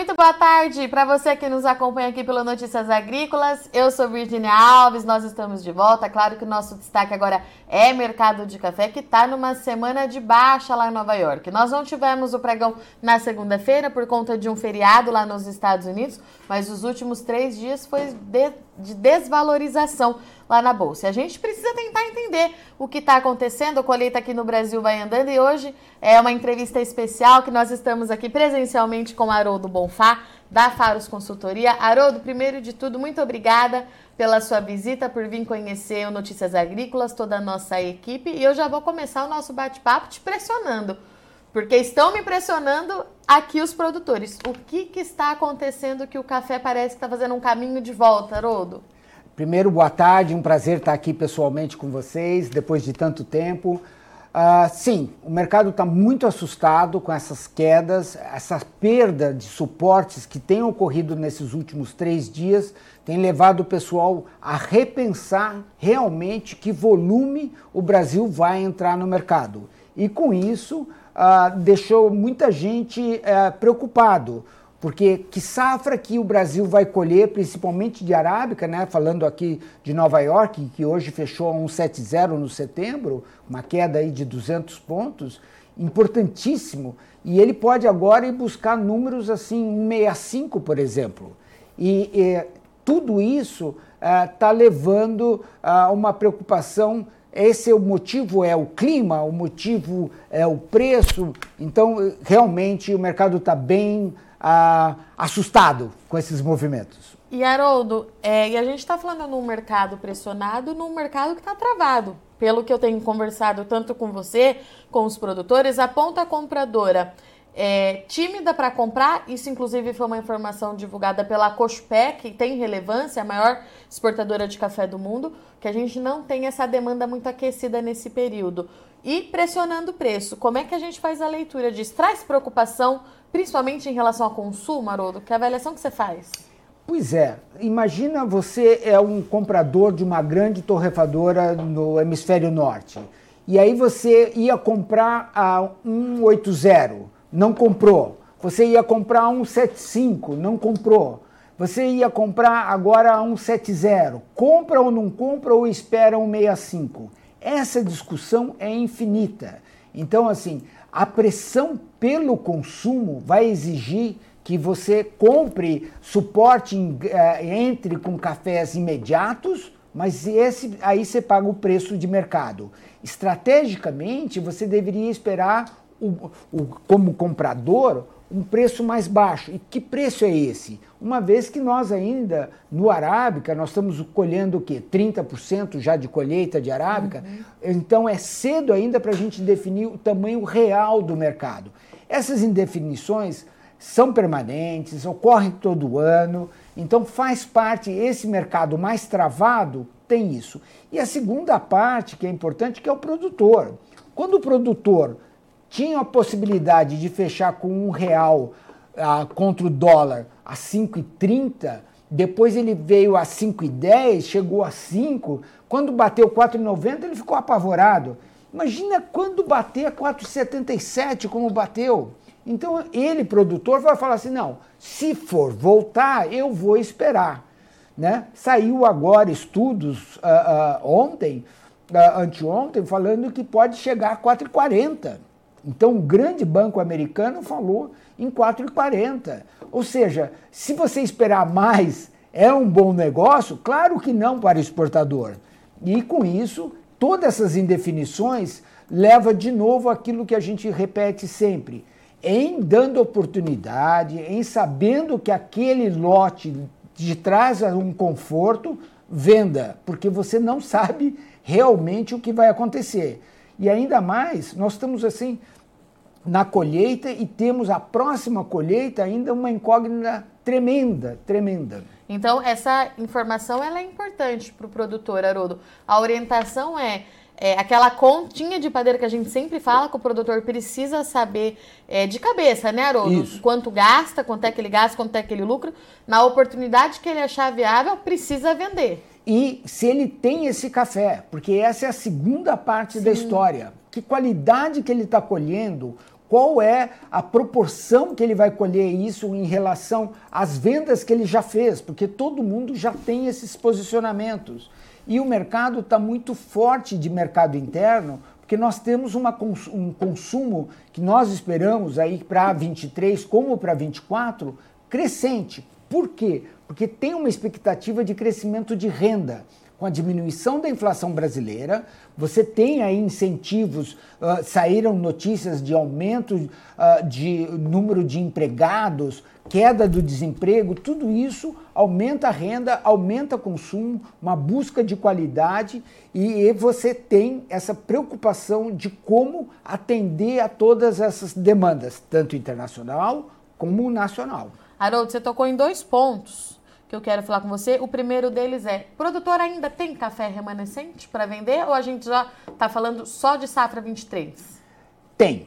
Muito boa tarde para você que nos acompanha aqui pelo Notícias Agrícolas. Eu sou Virginia Alves, nós estamos de volta. Claro que o nosso destaque agora é mercado de café, que está numa semana de baixa lá em Nova York. Nós não tivemos o pregão na segunda-feira por conta de um feriado lá nos Estados Unidos, mas os últimos três dias foi de, de desvalorização lá na Bolsa. A gente precisa tentar entender o que está acontecendo. A colheita aqui no Brasil vai andando e hoje é uma entrevista especial que nós estamos aqui presencialmente com Haroldo Bonfá, da Faros Consultoria. Haroldo, primeiro de tudo, muito obrigada pela sua visita, por vir conhecer o Notícias Agrícolas, toda a nossa equipe. E eu já vou começar o nosso bate-papo te pressionando, porque estão me pressionando aqui os produtores. O que, que está acontecendo que o café parece que está fazendo um caminho de volta, Haroldo? Primeiro, boa tarde, um prazer estar aqui pessoalmente com vocês depois de tanto tempo. Uh, sim, o mercado está muito assustado com essas quedas, essa perda de suportes que tem ocorrido nesses últimos três dias tem levado o pessoal a repensar realmente que volume o Brasil vai entrar no mercado. E com isso, uh, deixou muita gente uh, preocupado porque que safra que o Brasil vai colher, principalmente de arábica, né? falando aqui de Nova York, que hoje fechou a 1,70 no setembro, uma queda aí de 200 pontos, importantíssimo, e ele pode agora ir buscar números assim, 1,65, por exemplo. E, e tudo isso está uh, levando a uma preocupação esse é o motivo é o clima, o motivo é o preço. Então, realmente, o mercado está bem ah, assustado com esses movimentos. E Haroldo, é, e a gente está falando num mercado pressionado, num mercado que está travado. Pelo que eu tenho conversado tanto com você, com os produtores, a ponta compradora é tímida para comprar. Isso, inclusive, foi uma informação divulgada pela Cospé, que tem relevância, a maior exportadora de café do mundo, que a gente não tem essa demanda muito aquecida nesse período. E pressionando o preço. Como é que a gente faz a leitura disso? Traz preocupação principalmente em relação ao consumo, Haroldo? Que avaliação que você faz? Pois é, imagina você é um comprador de uma grande torrefadora no hemisfério norte. E aí você ia comprar a 180, não comprou. Você ia comprar a 175, não comprou. Você ia comprar agora a 170. Compra ou não compra ou espera 165. Essa discussão é infinita. Então, assim, a pressão pelo consumo vai exigir que você compre suporte, eh, entre com cafés imediatos, mas esse aí você paga o preço de mercado. Estrategicamente, você deveria esperar, o, o, como comprador, um preço mais baixo. E que preço é esse? Uma vez que nós ainda, no Arábica, nós estamos colhendo o quê? 30% já de colheita de Arábica. Uhum. Então é cedo ainda para a gente definir o tamanho real do mercado. Essas indefinições são permanentes, ocorrem todo ano, então faz parte, esse mercado mais travado tem isso. E a segunda parte, que é importante, que é o produtor. Quando o produtor tinha a possibilidade de fechar com um real ah, contra o dólar a 5,30, depois ele veio a 5,10, chegou a 5, quando bateu 4,90 ele ficou apavorado. Imagina quando bater a 4,77 como bateu. Então ele, produtor, vai falar assim, não, se for voltar, eu vou esperar. Né? Saiu agora estudos uh, uh, ontem, uh, anteontem, falando que pode chegar a 4,40. Então, um grande banco americano falou em 4,40. Ou seja, se você esperar mais, é um bom negócio? Claro que não para o exportador. E com isso, todas essas indefinições leva de novo aquilo que a gente repete sempre, em dando oportunidade, em sabendo que aquele lote te traz um conforto, venda, porque você não sabe realmente o que vai acontecer. E ainda mais, nós estamos assim na colheita e temos a próxima colheita ainda uma incógnita tremenda, tremenda. Então, essa informação ela é importante para o produtor, Haroldo. A orientação é, é, aquela continha de padeiro que a gente sempre fala que o produtor precisa saber é, de cabeça, né, Haroldo? Isso. Quanto gasta, quanto é que ele gasta, quanto é que ele lucra. Na oportunidade que ele achar viável, precisa vender e se ele tem esse café, porque essa é a segunda parte Sim. da história. Que qualidade que ele está colhendo, qual é a proporção que ele vai colher isso em relação às vendas que ele já fez, porque todo mundo já tem esses posicionamentos. E o mercado está muito forte de mercado interno, porque nós temos uma, um consumo que nós esperamos aí para 23 como para 24 crescente. Por quê? Porque tem uma expectativa de crescimento de renda com a diminuição da inflação brasileira, você tem aí incentivos, uh, saíram notícias de aumento uh, de número de empregados, queda do desemprego, tudo isso aumenta a renda, aumenta o consumo, uma busca de qualidade e você tem essa preocupação de como atender a todas essas demandas, tanto internacional como nacional. Haroldo, você tocou em dois pontos que eu quero falar com você. O primeiro deles é: produtor ainda tem café remanescente para vender ou a gente já está falando só de safra 23? Tem.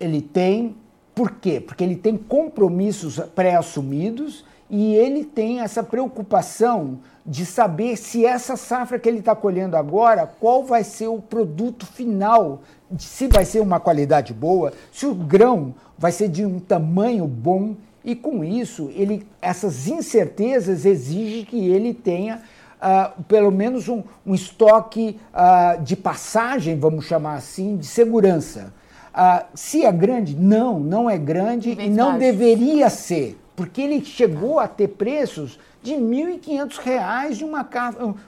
Ele tem. Por quê? Porque ele tem compromissos pré-assumidos e ele tem essa preocupação de saber se essa safra que ele está colhendo agora, qual vai ser o produto final, se vai ser uma qualidade boa, se o grão vai ser de um tamanho bom e com isso, ele, essas incertezas exigem que ele tenha uh, pelo menos um, um estoque uh, de passagem, vamos chamar assim, de segurança. Uh, se é grande, não, não é grande e não deveria ser, porque ele chegou a ter preços de R$ 1.500 de uma,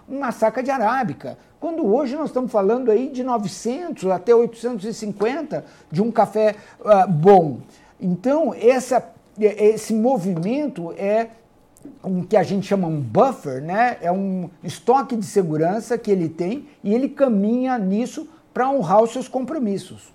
uma saca de arábica, quando hoje nós estamos falando aí de 900 até 850 de um café bom. Então, essa esse movimento é um que a gente chama um buffer, né? É um estoque de segurança que ele tem e ele caminha nisso para honrar os seus compromissos.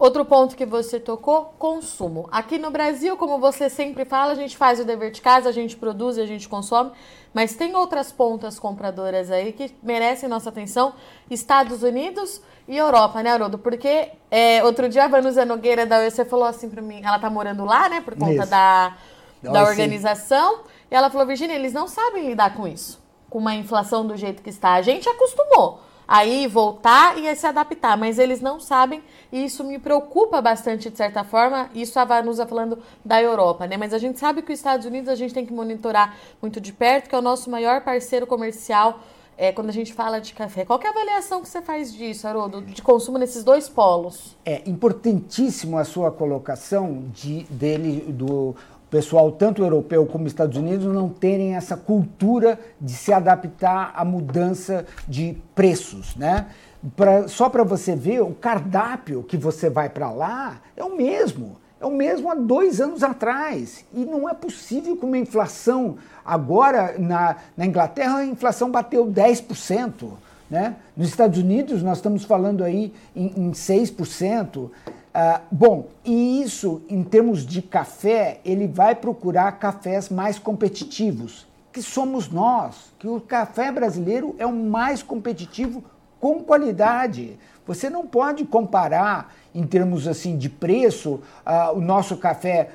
Outro ponto que você tocou, consumo. Aqui no Brasil, como você sempre fala, a gente faz o dever de casa, a gente produz e a gente consome, mas tem outras pontas compradoras aí que merecem nossa atenção, Estados Unidos e Europa, né, Haroldo? Porque é, outro dia a Vanusa Nogueira da UFC falou assim para mim, ela tá morando lá, né, por conta isso. da, da organização, e ela falou, Virginia, eles não sabem lidar com isso, com uma inflação do jeito que está. A gente acostumou aí voltar e se adaptar, mas eles não sabem e isso me preocupa bastante de certa forma. Isso a Vanusa falando da Europa, né? Mas a gente sabe que os Estados Unidos a gente tem que monitorar muito de perto, que é o nosso maior parceiro comercial. É, quando a gente fala de café. Qual é a avaliação que você faz disso, Haroldo, de consumo nesses dois polos? É importantíssimo a sua colocação de, dele, do pessoal, tanto europeu como Estados Unidos, não terem essa cultura de se adaptar à mudança de preços, né? Pra, só para você ver, o cardápio que você vai para lá é o mesmo. É o mesmo há dois anos atrás. E não é possível que uma inflação. Agora, na, na Inglaterra, a inflação bateu 10%. Né? Nos Estados Unidos, nós estamos falando aí em, em 6%. Ah, bom, e isso, em termos de café, ele vai procurar cafés mais competitivos, que somos nós, que o café brasileiro é o mais competitivo com qualidade. Você não pode comparar, em termos assim de preço, uh, o nosso café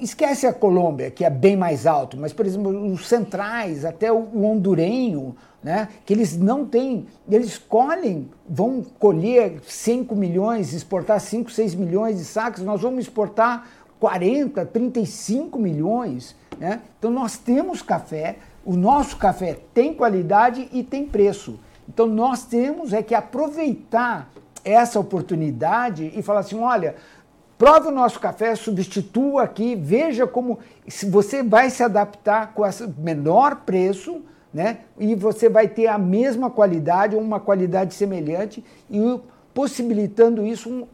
Esquece a Colômbia, que é bem mais alto, mas, por exemplo, os centrais, até o hondurenho, né, que eles não têm, eles colhem, vão colher 5 milhões, exportar 5, 6 milhões de sacos, nós vamos exportar 40, 35 milhões. Né? Então, nós temos café, o nosso café tem qualidade e tem preço. Então, nós temos é que aproveitar essa oportunidade e falar assim: olha, Prove o nosso café, substitua aqui, veja como você vai se adaptar com esse menor preço, né? E você vai ter a mesma qualidade ou uma qualidade semelhante e possibilitando isso um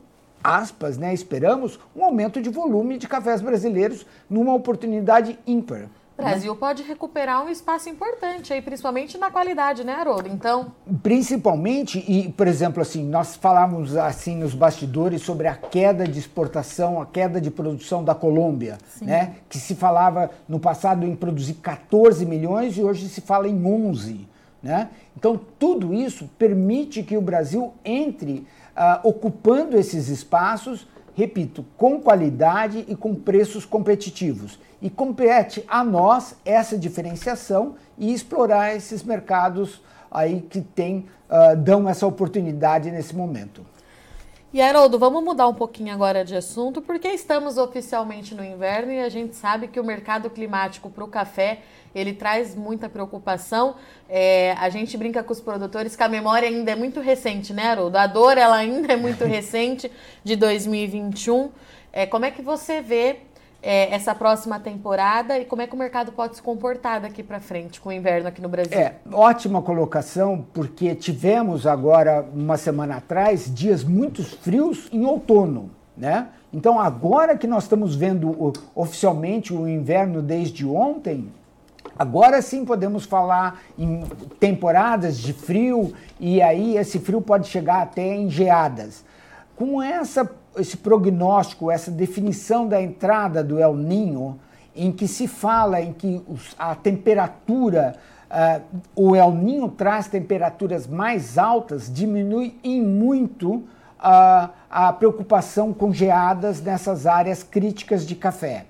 aspas, né? Esperamos um aumento de volume de cafés brasileiros numa oportunidade ímpar. O Brasil pode recuperar um espaço importante aí, principalmente na qualidade, né, Haroldo? Então. Principalmente, e, por exemplo, assim, nós falávamos assim nos bastidores sobre a queda de exportação, a queda de produção da Colômbia, Sim. né? Que se falava no passado em produzir 14 milhões e hoje se fala em 11. Né? Então, tudo isso permite que o Brasil entre uh, ocupando esses espaços repito, com qualidade e com preços competitivos. E compete a nós essa diferenciação e explorar esses mercados aí que tem, uh, dão essa oportunidade nesse momento. E Haroldo, vamos mudar um pouquinho agora de assunto, porque estamos oficialmente no inverno e a gente sabe que o mercado climático para o café ele traz muita preocupação. É, a gente brinca com os produtores que a memória ainda é muito recente, né, Haroldo? A dor ela ainda é muito recente, de 2021. É, como é que você vê é, essa próxima temporada e como é que o mercado pode se comportar daqui para frente com o inverno aqui no Brasil? É, ótima colocação, porque tivemos agora, uma semana atrás, dias muito frios em outono, né? Então, agora que nós estamos vendo oficialmente o inverno desde ontem, agora sim podemos falar em temporadas de frio e aí esse frio pode chegar até em geadas. Com essa esse prognóstico, essa definição da entrada do El Ninho, em que se fala em que a temperatura, uh, o El Ninho traz temperaturas mais altas, diminui em muito uh, a preocupação com geadas nessas áreas críticas de café.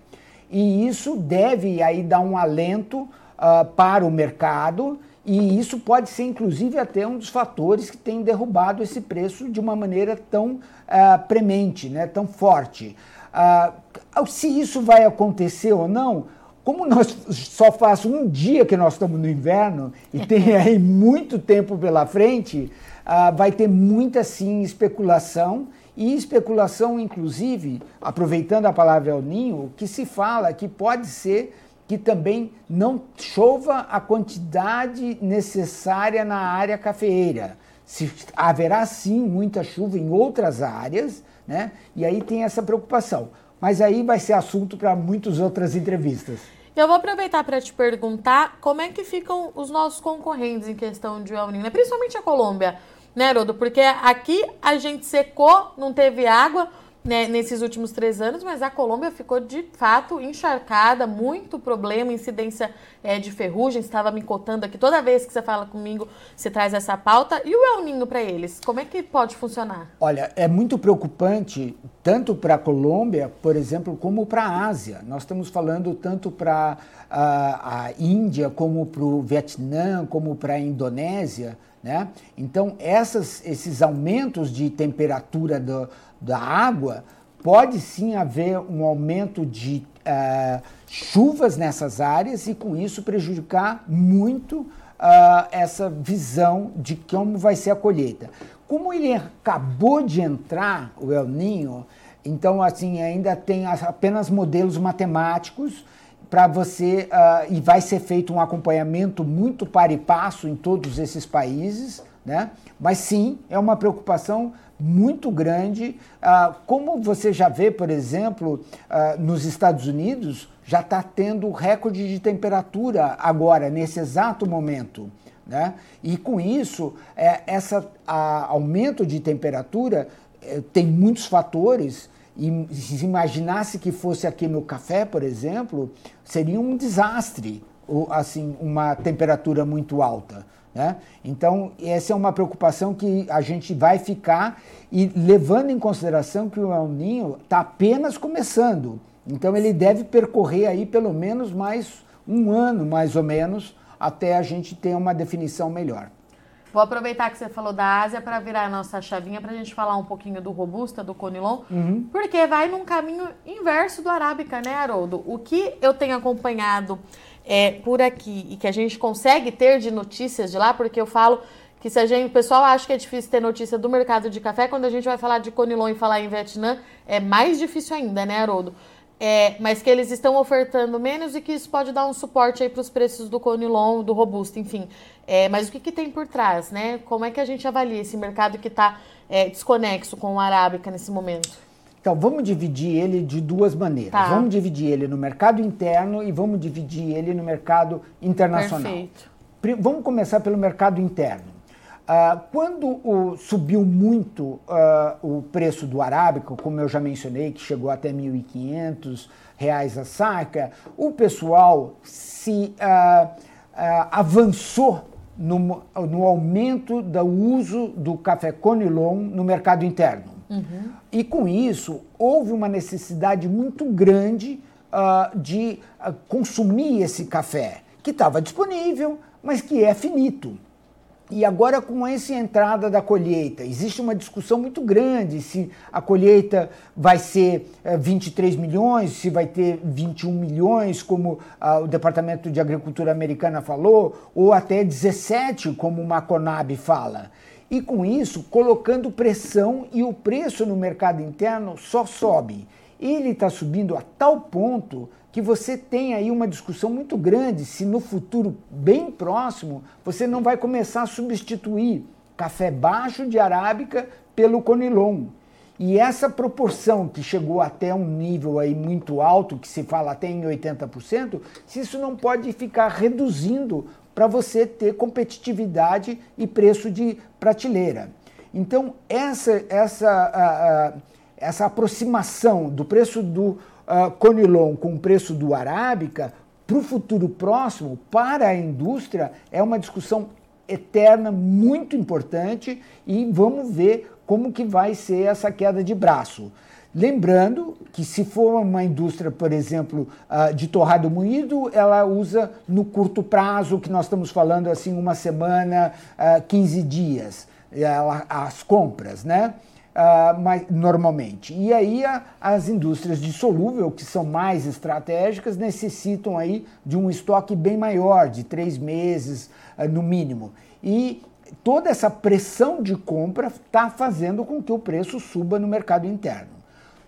E isso deve aí dar um alento uh, para o mercado e isso pode ser, inclusive, até um dos fatores que tem derrubado esse preço de uma maneira tão uh, premente, né, tão forte. Uh, se isso vai acontecer ou não, como nós só faz um dia que nós estamos no inverno e tem aí muito tempo pela frente, uh, vai ter muita sim especulação e especulação, inclusive, aproveitando a palavra El Ninho, que se fala que pode ser que também não chova a quantidade necessária na área cafeeira. Se, haverá sim muita chuva em outras áreas, né? E aí tem essa preocupação. Mas aí vai ser assunto para muitas outras entrevistas. Eu vou aproveitar para te perguntar como é que ficam os nossos concorrentes em questão de El Niño, né? principalmente a Colômbia, né, Rodo? Porque aqui a gente secou, não teve água, né, nesses últimos três anos, mas a Colômbia ficou de fato encharcada, muito problema, incidência é, de ferrugem. Estava me cotando aqui toda vez que você fala comigo, você traz essa pauta. E o El Ninho para eles, como é que pode funcionar? Olha, é muito preocupante tanto para a Colômbia, por exemplo, como para a Ásia. Nós estamos falando tanto para a, a Índia, como para o Vietnã, como para a Indonésia. Né? Então, essas, esses aumentos de temperatura do, da água, pode sim haver um aumento de uh, chuvas nessas áreas e, com isso, prejudicar muito uh, essa visão de como vai ser a colheita. Como ele acabou de entrar, o El Ninho, então, assim, ainda tem apenas modelos matemáticos para você, uh, e vai ser feito um acompanhamento muito par e passo em todos esses países, né? Mas sim, é uma preocupação muito grande. Uh, como você já vê, por exemplo, uh, nos Estados Unidos, já está tendo recorde de temperatura agora, nesse exato momento. Né? E com isso, é, esse aumento de temperatura é, tem muitos fatores. E se imaginasse que fosse aqui no café, por exemplo, seria um desastre, assim, uma temperatura muito alta. Né? Então, essa é uma preocupação que a gente vai ficar e levando em consideração que o El Ninho está apenas começando. Então, ele deve percorrer aí pelo menos mais um ano, mais ou menos, até a gente ter uma definição melhor. Vou aproveitar que você falou da Ásia para virar a nossa chavinha para a gente falar um pouquinho do Robusta, do Conilon, uhum. porque vai num caminho inverso do Arábica, né, Haroldo? O que eu tenho acompanhado é, por aqui e que a gente consegue ter de notícias de lá, porque eu falo que se a gente, o pessoal acha que é difícil ter notícia do mercado de café, quando a gente vai falar de Conilon e falar em Vietnã, é mais difícil ainda, né, Haroldo? É, mas que eles estão ofertando menos e que isso pode dar um suporte aí para os preços do Conilon, do Robusto, enfim. É, mas o que, que, tem por trás, né? Como é que a gente avalia esse mercado que está é, desconexo com o Arábica nesse momento? Então, vamos dividir ele de duas maneiras. Tá. Vamos dividir ele no mercado interno e vamos dividir ele no mercado internacional. Perfeito. Vamos começar pelo mercado interno. Uh, quando o, subiu muito uh, o preço do arábico, como eu já mencionei, que chegou até R$ 1.500 a saca, o pessoal se uh, avançou no, no aumento do uso do café Conilon no mercado interno. Uhum. E com isso, houve uma necessidade muito grande de consumir esse café, que estava disponível, mas que é finito. E agora, com essa entrada da colheita, existe uma discussão muito grande se a colheita vai ser 23 eh, milhões, se vai ter 21 milhões, como ah, o Departamento de Agricultura americana falou, ou até 17, como o Maconab fala. E com isso, colocando pressão e o preço no mercado interno só sobe. Ele está subindo a tal ponto que você tem aí uma discussão muito grande se no futuro bem próximo você não vai começar a substituir café baixo de arábica pelo conilon. E essa proporção que chegou até um nível aí muito alto, que se fala até em 80%, se isso não pode ficar reduzindo para você ter competitividade e preço de prateleira. Então, essa, essa, essa aproximação do preço do uh, Conilon com o preço do Arábica, para o futuro próximo, para a indústria, é uma discussão eterna, muito importante, e vamos ver como que vai ser essa queda de braço. Lembrando que se for uma indústria, por exemplo, uh, de torrado moído, ela usa no curto prazo, que nós estamos falando assim, uma semana, uh, ah, 15 dias, ela, as compras, né? Uh, mas, normalmente. E aí a, as indústrias de solúvel, que são mais estratégicas, necessitam aí de um estoque bem maior, de três meses uh, no mínimo. E toda essa pressão de compra está fazendo com que o preço suba no mercado interno.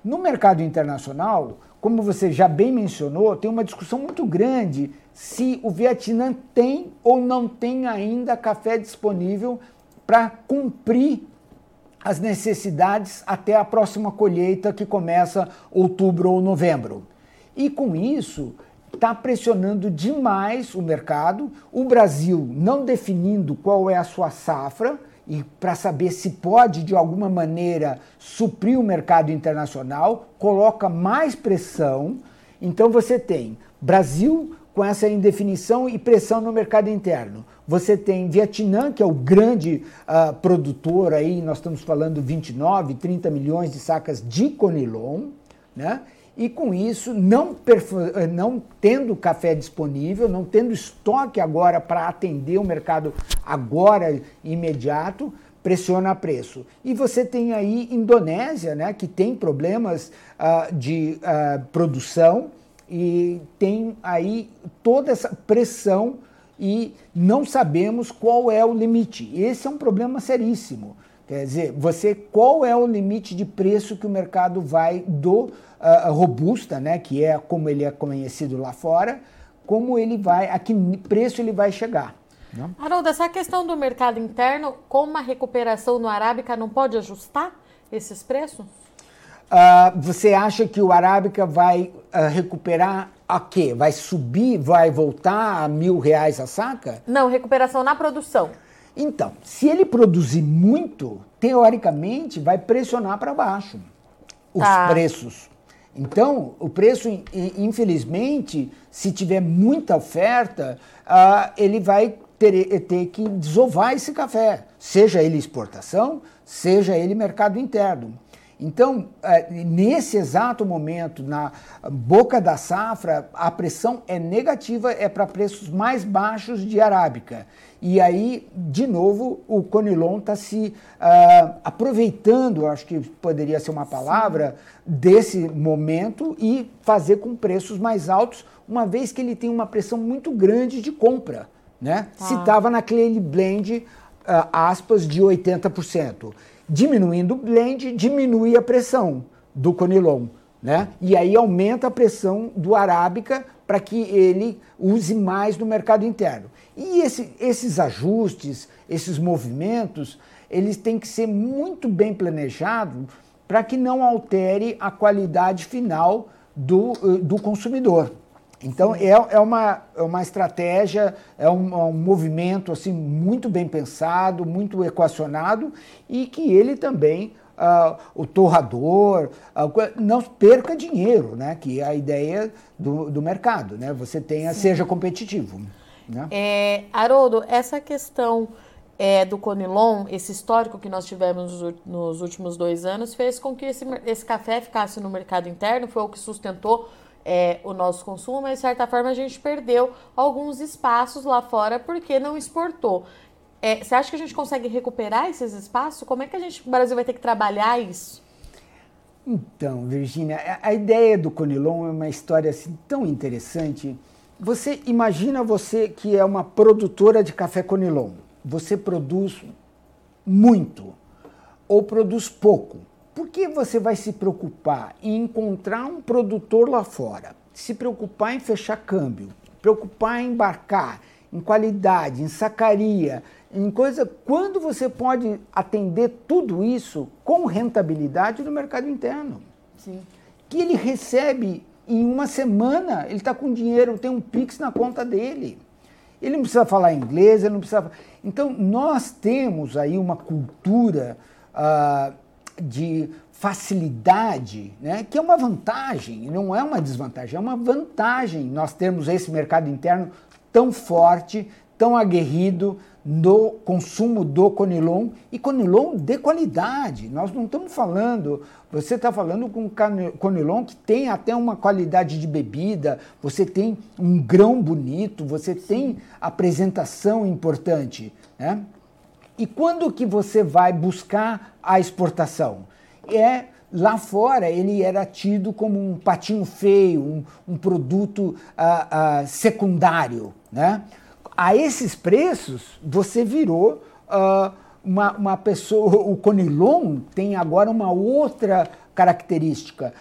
No mercado internacional, como você já bem mencionou, tem uma discussão muito grande se o Vietnã tem ou não tem ainda café disponível para cumprir as necessidades até a próxima colheita que começa outubro ou novembro. E com isso, está pressionando demais o mercado, o Brasil não definindo qual é a sua safra e para saber se pode de alguma maneira suprir o mercado internacional, coloca mais pressão. Então você tem Brasil com essa indefinição e pressão no mercado interno. Você tem Vietnã, que é o grande uh, produtor aí, nós estamos falando 29, 30 milhões de sacas de conilon, né? E com isso, não, eh, não tendo café disponível, não tendo estoque agora para atender o mercado agora imediato, pressiona preço. E você tem aí Indonésia, né, que tem problemas uh, de uh, produção, e tem aí toda essa pressão e não sabemos qual é o limite. Esse é um problema seríssimo. Quer dizer, você qual é o limite de preço que o mercado vai do uh, robusta, né, que é como ele é conhecido lá fora, como ele vai, a que preço ele vai chegar. Né? Haroldo, essa questão do mercado interno, com uma recuperação no Arábica, não pode ajustar esses preços? Uh, você acha que o Arábica vai uh, recuperar a quê? Vai subir, vai voltar a mil reais a saca? Não, recuperação na produção. Então, se ele produzir muito, teoricamente vai pressionar para baixo os tá. preços. Então, o preço, infelizmente, se tiver muita oferta, uh, ele vai ter, ter que desovar esse café, seja ele exportação, seja ele mercado interno. Então, é, nesse exato momento, na boca da safra, a pressão é negativa, é para preços mais baixos de arábica. E aí, de novo, o Conilon está se uh, aproveitando, acho que poderia ser uma palavra, desse momento e fazer com preços mais altos, uma vez que ele tem uma pressão muito grande de compra. Né? Tá. Se estava naquele blend, aspas, de 80% diminuindo o blend, diminui a pressão do conilon. Né? E aí aumenta a pressão do arábica para que ele use mais no mercado interno. E esse, esses ajustes, esses movimentos, eles têm que ser muito bem planejados para que não altere a qualidade final do, eh, do consumidor. Então é, é, uma, é uma estratégia, é um, é um, movimento assim muito bem pensado, muito equacionado e que ele também, uh, o torrador, uh, não perca dinheiro, né? que é a ideia do, do mercado, né? você tenha, seja competitivo. Né? É, Haroldo, essa questão é, do Conilon, esse histórico que nós tivemos nos últimos dois anos, fez com que esse, esse café ficasse no mercado interno, foi o que sustentou é, o nosso consumo, mas de certa forma a gente perdeu alguns espaços lá fora porque não exportou. É, você acha que a gente consegue recuperar esses espaços? Como é que a gente, o Brasil vai ter que trabalhar isso? Então, Virginia, a ideia do Conilon é uma história assim, tão interessante. Você imagina você que é uma produtora de café Conilon. Você produz muito ou produz pouco. Por que você vai se preocupar em encontrar um produtor lá fora? Se preocupar em fechar câmbio, preocupar em embarcar, em qualidade, em sacaria, em coisa. Quando você pode atender tudo isso com rentabilidade no mercado interno? Sim. Que ele recebe em uma semana, ele está com dinheiro, tem um Pix na conta dele. Ele não precisa falar inglês, ele não precisa. Então, nós temos aí uma cultura uh, de facilidade, né, que é uma vantagem, não é uma desvantagem, é uma vantagem nós termos esse mercado interno tão forte, tão aguerrido no consumo do Conilon e Conilon de qualidade. Nós não estamos falando, você está falando com Conilon que tem até uma qualidade de bebida, você tem um grão bonito, você tem apresentação importante. Né? E quando que você vai buscar a exportação? É lá fora ele era tido como um patinho feio, um, um produto uh, uh, secundário, né? A esses preços você virou uh, uma, uma pessoa. O Conilon tem agora uma outra característica.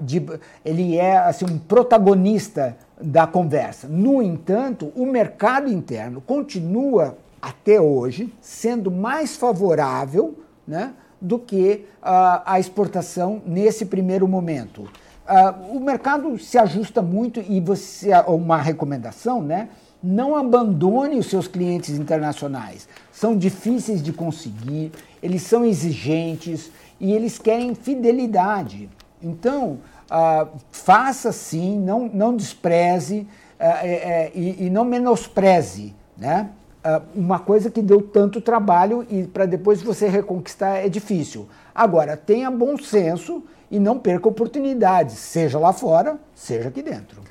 de, ele é assim um protagonista da conversa. No entanto, o mercado interno continua até hoje sendo mais favorável, né? do que uh, a exportação nesse primeiro momento. Uh, o mercado se ajusta muito e você uma recomendação, né? Não abandone os seus clientes internacionais. São difíceis de conseguir, eles são exigentes e eles querem fidelidade. Então, uh, faça sim, não, não despreze é, é, e, e não menospreze, né? Ah, uma coisa que deu tanto trabalho e para depois você reconquistar é difícil. Agora, tenha bom senso e não perca oportunidades, seja lá fora, seja aqui dentro.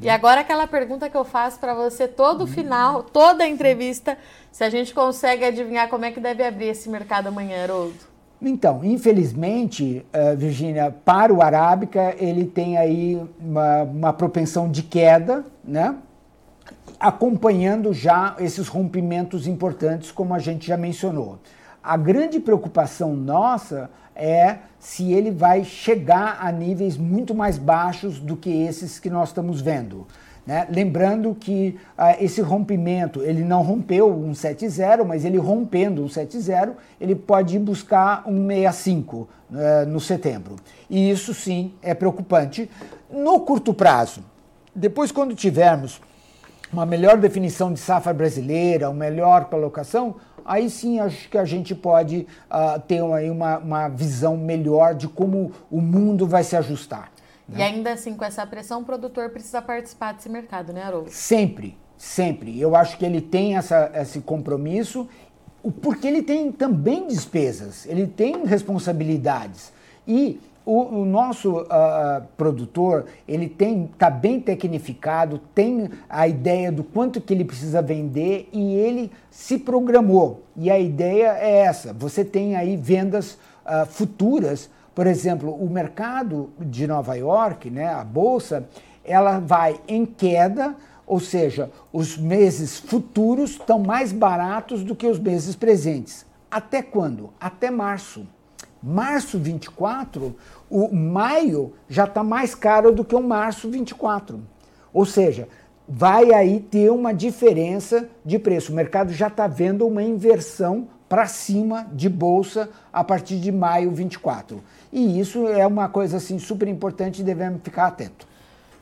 E agora aquela pergunta que eu faço para você todo final, toda a entrevista, se a gente consegue adivinhar como é que deve abrir esse mercado amanhã, Haroldo? Então, infelizmente, uh, Virgínia, para o Arábica, ele tem aí uma, uma propensão de queda, né? Acompanhando já esses rompimentos importantes, como a gente já mencionou. A grande preocupação nossa é se ele vai chegar a níveis muito mais baixos do que esses que nós estamos vendo. Né? Lembrando que uh, esse rompimento, ele não rompeu um 7.0, mas ele rompendo um 7.0, ele pode ir buscar um 65 uh, no setembro. E isso sim é preocupante no curto prazo. Depois, quando tivermos uma melhor definição de safra brasileira, uma melhor colocação, aí sim acho que a gente pode uh, ter aí uma, uma visão melhor de como o mundo vai se ajustar. Né? E ainda assim, com essa pressão, o produtor precisa participar desse mercado, né, Haroldo? Sempre, sempre. Eu acho que ele tem essa, esse compromisso, porque ele tem também despesas, ele tem responsabilidades. E o, o nosso uh, produtor ele tem está bem tecnificado, tem a ideia do quanto que ele precisa vender e ele se programou. E a ideia é essa: você tem aí vendas uh, futuras. Por exemplo, o mercado de Nova York, né, a bolsa, ela vai em queda, ou seja, os meses futuros estão mais baratos do que os meses presentes. Até quando? Até março março 24, o maio já está mais caro do que o março 24. Ou seja, vai aí ter uma diferença de preço. O mercado já está vendo uma inversão para cima de bolsa a partir de maio 24. E isso é uma coisa assim super importante e devemos ficar atento.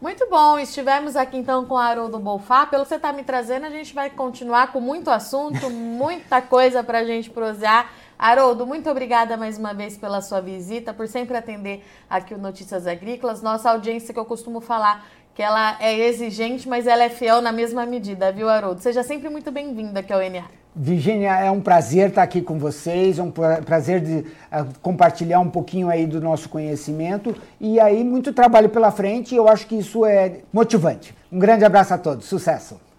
Muito bom, estivemos aqui então com o Haroldo Bolfá. Pelo que você está me trazendo, a gente vai continuar com muito assunto, muita coisa para a gente prosear. Haroldo, muito obrigada mais uma vez pela sua visita, por sempre atender aqui o Notícias Agrícolas. Nossa audiência que eu costumo falar que ela é exigente, mas ela é fiel na mesma medida, viu, Haroldo? Seja sempre muito bem-vindo aqui ao NA. Virginia, é um prazer estar aqui com vocês, é um prazer de uh, compartilhar um pouquinho aí do nosso conhecimento e aí muito trabalho pela frente e eu acho que isso é motivante. Um grande abraço a todos, sucesso!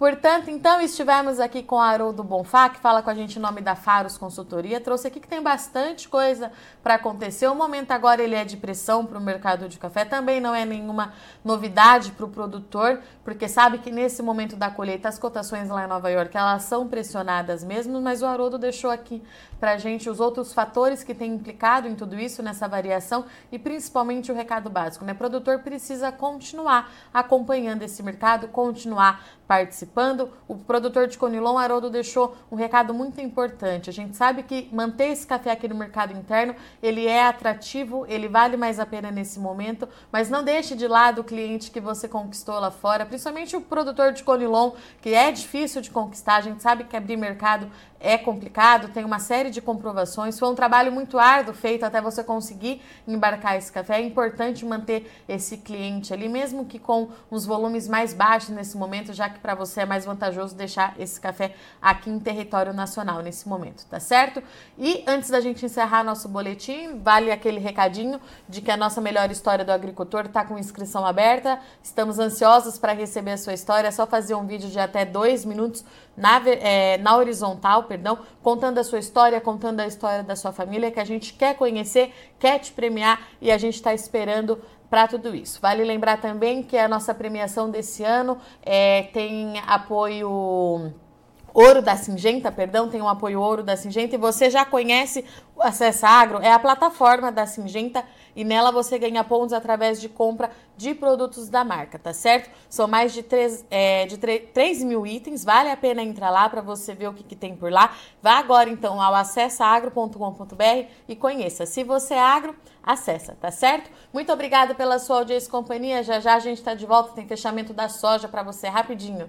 Portanto, então estivemos aqui com Haroldo Bonfá, que fala com a gente em nome da Faros Consultoria. Trouxe aqui que tem bastante coisa para acontecer. O momento agora ele é de pressão para o mercado de café. Também não é nenhuma novidade para o produtor, porque sabe que nesse momento da colheita as cotações lá em Nova York elas são pressionadas mesmo. Mas o Haroldo deixou aqui para a gente os outros fatores que têm implicado em tudo isso, nessa variação e principalmente o recado básico. Né? O produtor precisa continuar acompanhando esse mercado, continuar participando. O produtor de Conilon, Haroldo, deixou um recado muito importante. A gente sabe que manter esse café aqui no mercado interno, ele é atrativo, ele vale mais a pena nesse momento, mas não deixe de lado o cliente que você conquistou lá fora, principalmente o produtor de Conilon, que é difícil de conquistar. A gente sabe que abrir mercado é complicado, tem uma série de comprovações. Foi um trabalho muito árduo feito até você conseguir embarcar esse café. É importante manter esse cliente ali, mesmo que com uns volumes mais baixos nesse momento, já que para você é mais vantajoso deixar esse café aqui em território nacional nesse momento, tá certo? E antes da gente encerrar nosso boletim, vale aquele recadinho de que a nossa melhor história do agricultor está com inscrição aberta. Estamos ansiosos para receber a sua história. É só fazer um vídeo de até dois minutos na, é, na horizontal perdão, contando a sua história, contando a história da sua família, que a gente quer conhecer, quer te premiar e a gente está esperando para tudo isso. Vale lembrar também que a nossa premiação desse ano é, tem apoio Ouro da Singenta, perdão, tem um apoio Ouro da Singenta e você já conhece o Acessa Agro, é a plataforma da Singenta e nela você ganha pontos através de compra de produtos da marca, tá certo? São mais de 3, é, de 3 mil itens, vale a pena entrar lá para você ver o que, que, tem por lá. Vá agora então ao acessaagro.com.br e conheça. Se você é agro, acessa, tá certo? Muito obrigada pela sua audiência e companhia. Já já a gente está de volta, tem fechamento da soja para você rapidinho.